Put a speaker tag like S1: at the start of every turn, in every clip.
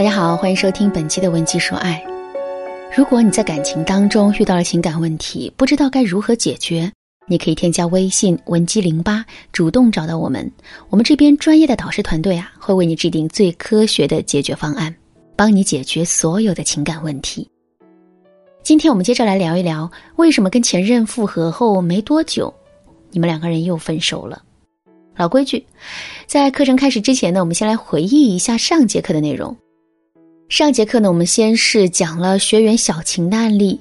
S1: 大家好，欢迎收听本期的《文姬说爱》。如果你在感情当中遇到了情感问题，不知道该如何解决，你可以添加微信文姬零八，主动找到我们。我们这边专业的导师团队啊，会为你制定最科学的解决方案，帮你解决所有的情感问题。今天我们接着来聊一聊，为什么跟前任复合后没多久，你们两个人又分手了？老规矩，在课程开始之前呢，我们先来回忆一下上节课的内容。上节课呢，我们先是讲了学员小晴的案例。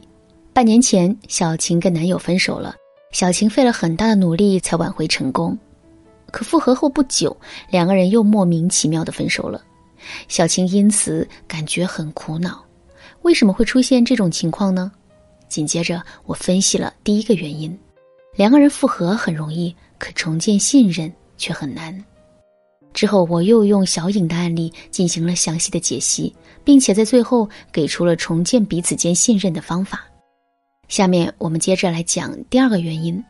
S1: 半年前，小晴跟男友分手了，小晴费了很大的努力才挽回成功。可复合后不久，两个人又莫名其妙的分手了，小晴因此感觉很苦恼。为什么会出现这种情况呢？紧接着，我分析了第一个原因：两个人复合很容易，可重建信任却很难。之后，我又用小颖的案例进行了详细的解析，并且在最后给出了重建彼此间信任的方法。下面我们接着来讲第二个原因。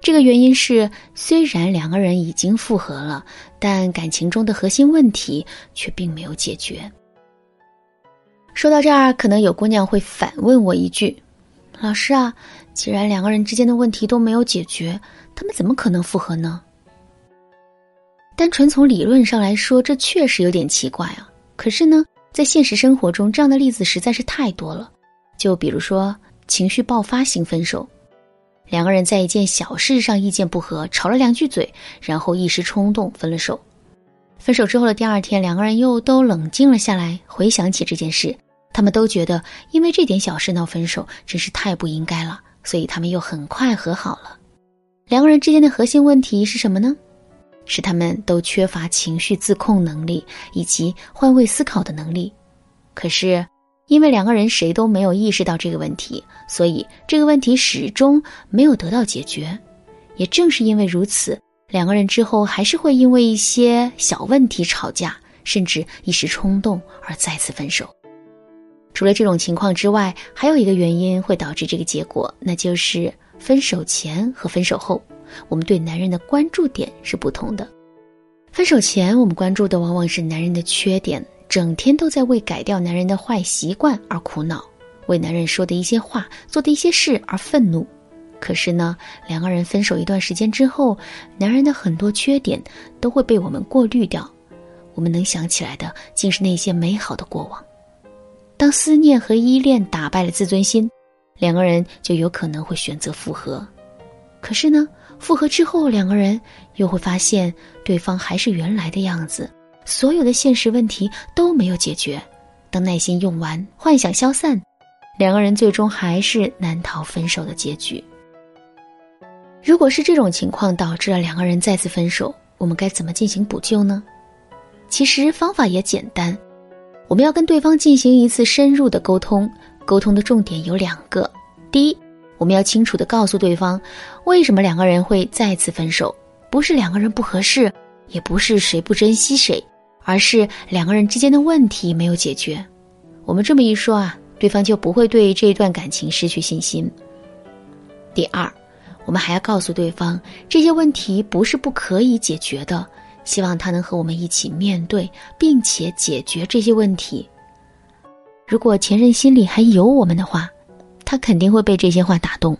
S1: 这个原因是，虽然两个人已经复合了，但感情中的核心问题却并没有解决。说到这儿，可能有姑娘会反问我一句：“老师啊，既然两个人之间的问题都没有解决，他们怎么可能复合呢？”单纯从理论上来说，这确实有点奇怪啊。可是呢，在现实生活中，这样的例子实在是太多了。就比如说情绪爆发型分手，两个人在一件小事上意见不合，吵了两句嘴，然后一时冲动分了手。分手之后的第二天，两个人又都冷静了下来，回想起这件事，他们都觉得因为这点小事闹分手真是太不应该了，所以他们又很快和好了。两个人之间的核心问题是什么呢？是他们都缺乏情绪自控能力以及换位思考的能力，可是因为两个人谁都没有意识到这个问题，所以这个问题始终没有得到解决。也正是因为如此，两个人之后还是会因为一些小问题吵架，甚至一时冲动而再次分手。除了这种情况之外，还有一个原因会导致这个结果，那就是分手前和分手后。我们对男人的关注点是不同的。分手前，我们关注的往往是男人的缺点，整天都在为改掉男人的坏习惯而苦恼，为男人说的一些话、做的一些事而愤怒。可是呢，两个人分手一段时间之后，男人的很多缺点都会被我们过滤掉，我们能想起来的竟是那些美好的过往。当思念和依恋打败了自尊心，两个人就有可能会选择复合。可是呢？复合之后，两个人又会发现对方还是原来的样子，所有的现实问题都没有解决。当耐心用完，幻想消散，两个人最终还是难逃分手的结局。如果是这种情况导致了两个人再次分手，我们该怎么进行补救呢？其实方法也简单，我们要跟对方进行一次深入的沟通，沟通的重点有两个：第一。我们要清楚的告诉对方，为什么两个人会再次分手，不是两个人不合适，也不是谁不珍惜谁，而是两个人之间的问题没有解决。我们这么一说啊，对方就不会对这段感情失去信心。第二，我们还要告诉对方，这些问题不是不可以解决的，希望他能和我们一起面对，并且解决这些问题。如果前任心里还有我们的话。他肯定会被这些话打动。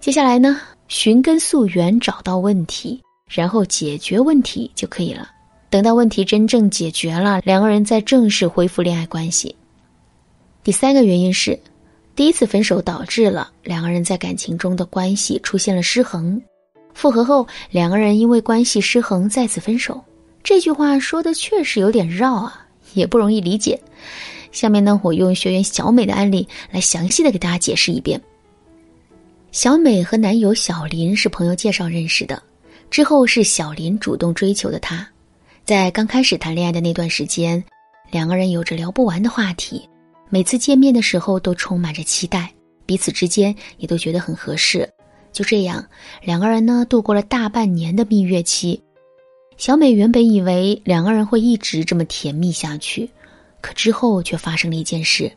S1: 接下来呢，寻根溯源，找到问题，然后解决问题就可以了。等到问题真正解决了，两个人再正式恢复恋爱关系。第三个原因是，第一次分手导致了两个人在感情中的关系出现了失衡。复合后，两个人因为关系失衡再次分手。这句话说的确实有点绕啊，也不容易理解。下面呢，我用学员小美的案例来详细的给大家解释一遍。小美和男友小林是朋友介绍认识的，之后是小林主动追求的她。在刚开始谈恋爱的那段时间，两个人有着聊不完的话题，每次见面的时候都充满着期待，彼此之间也都觉得很合适。就这样，两个人呢度过了大半年的蜜月期。小美原本以为两个人会一直这么甜蜜下去。可之后却发生了一件事，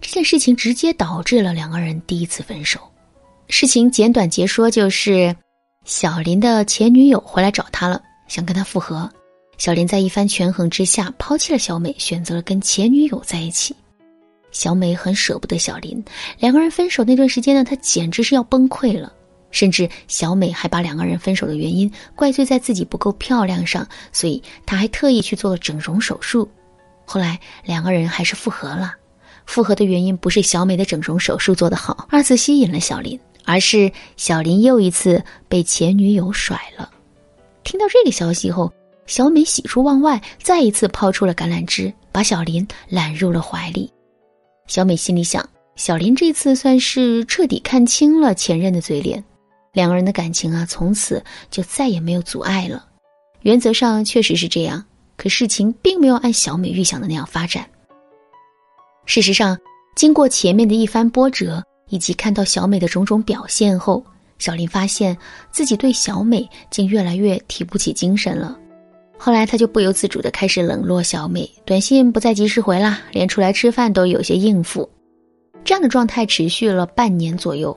S1: 这件事情直接导致了两个人第一次分手。事情简短截说，就是小林的前女友回来找他了，想跟他复合。小林在一番权衡之下，抛弃了小美，选择了跟前女友在一起。小美很舍不得小林，两个人分手那段时间呢，她简直是要崩溃了。甚至小美还把两个人分手的原因怪罪在自己不够漂亮上，所以她还特意去做了整容手术。后来两个人还是复合了。复合的原因不是小美的整容手术做得好，二次吸引了小林，而是小林又一次被前女友甩了。听到这个消息后，小美喜出望外，再一次抛出了橄榄枝，把小林揽入了怀里。小美心里想：小林这次算是彻底看清了前任的嘴脸，两个人的感情啊，从此就再也没有阻碍了。原则上确实是这样，可事情并没有按小美预想的那样发展。事实上，经过前面的一番波折，以及看到小美的种种表现后，小林发现自己对小美竟越来越提不起精神了。后来，他就不由自主地开始冷落小美，短信不再及时回啦，连出来吃饭都有些应付。这样的状态持续了半年左右，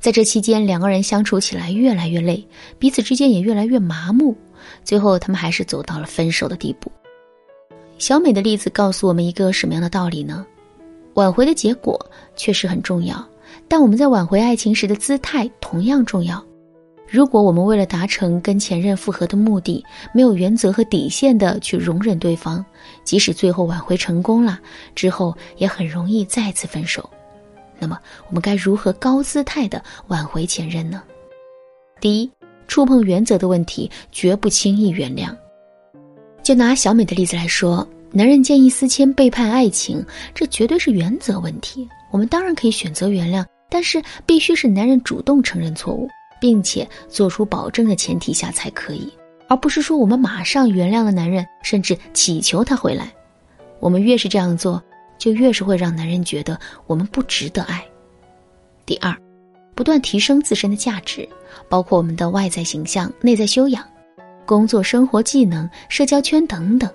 S1: 在这期间，两个人相处起来越来越累，彼此之间也越来越麻木，最后他们还是走到了分手的地步。小美的例子告诉我们一个什么样的道理呢？挽回的结果确实很重要，但我们在挽回爱情时的姿态同样重要。如果我们为了达成跟前任复合的目的，没有原则和底线的去容忍对方，即使最后挽回成功了，之后也很容易再次分手。那么，我们该如何高姿态的挽回前任呢？第一，触碰原则的问题绝不轻易原谅。就拿小美的例子来说。男人见异思迁、背叛爱情，这绝对是原则问题。我们当然可以选择原谅，但是必须是男人主动承认错误，并且做出保证的前提下才可以，而不是说我们马上原谅了男人，甚至祈求他回来。我们越是这样做，就越是会让男人觉得我们不值得爱。第二，不断提升自身的价值，包括我们的外在形象、内在修养、工作、生活技能、社交圈等等。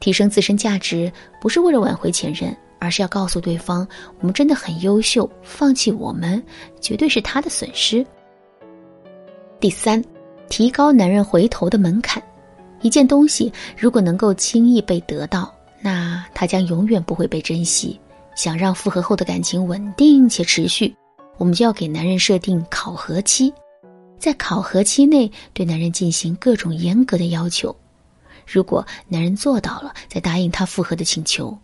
S1: 提升自身价值不是为了挽回前任，而是要告诉对方我们真的很优秀，放弃我们绝对是他的损失。第三，提高男人回头的门槛。一件东西如果能够轻易被得到，那他将永远不会被珍惜。想让复合后的感情稳定且持续，我们就要给男人设定考核期，在考核期内对男人进行各种严格的要求。如果男人做到了，再答应他复合的请求。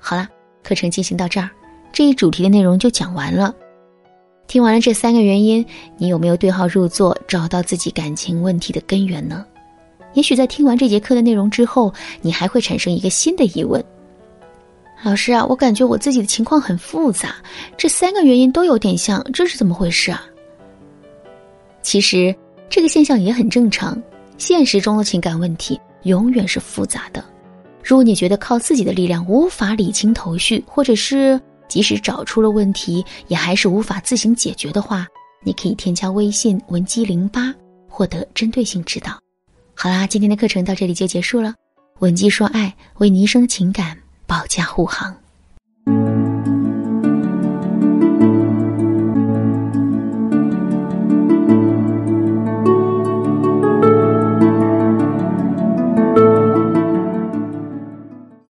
S1: 好了，课程进行到这儿，这一主题的内容就讲完了。听完了这三个原因，你有没有对号入座，找到自己感情问题的根源呢？也许在听完这节课的内容之后，你还会产生一个新的疑问：老师啊，我感觉我自己的情况很复杂，这三个原因都有点像，这是怎么回事啊？其实这个现象也很正常。现实中的情感问题永远是复杂的。如果你觉得靠自己的力量无法理清头绪，或者是即使找出了问题也还是无法自行解决的话，你可以添加微信文姬零八，获得针对性指导。好啦，今天的课程到这里就结束了。文姬说爱，为你一生的情感保驾护航。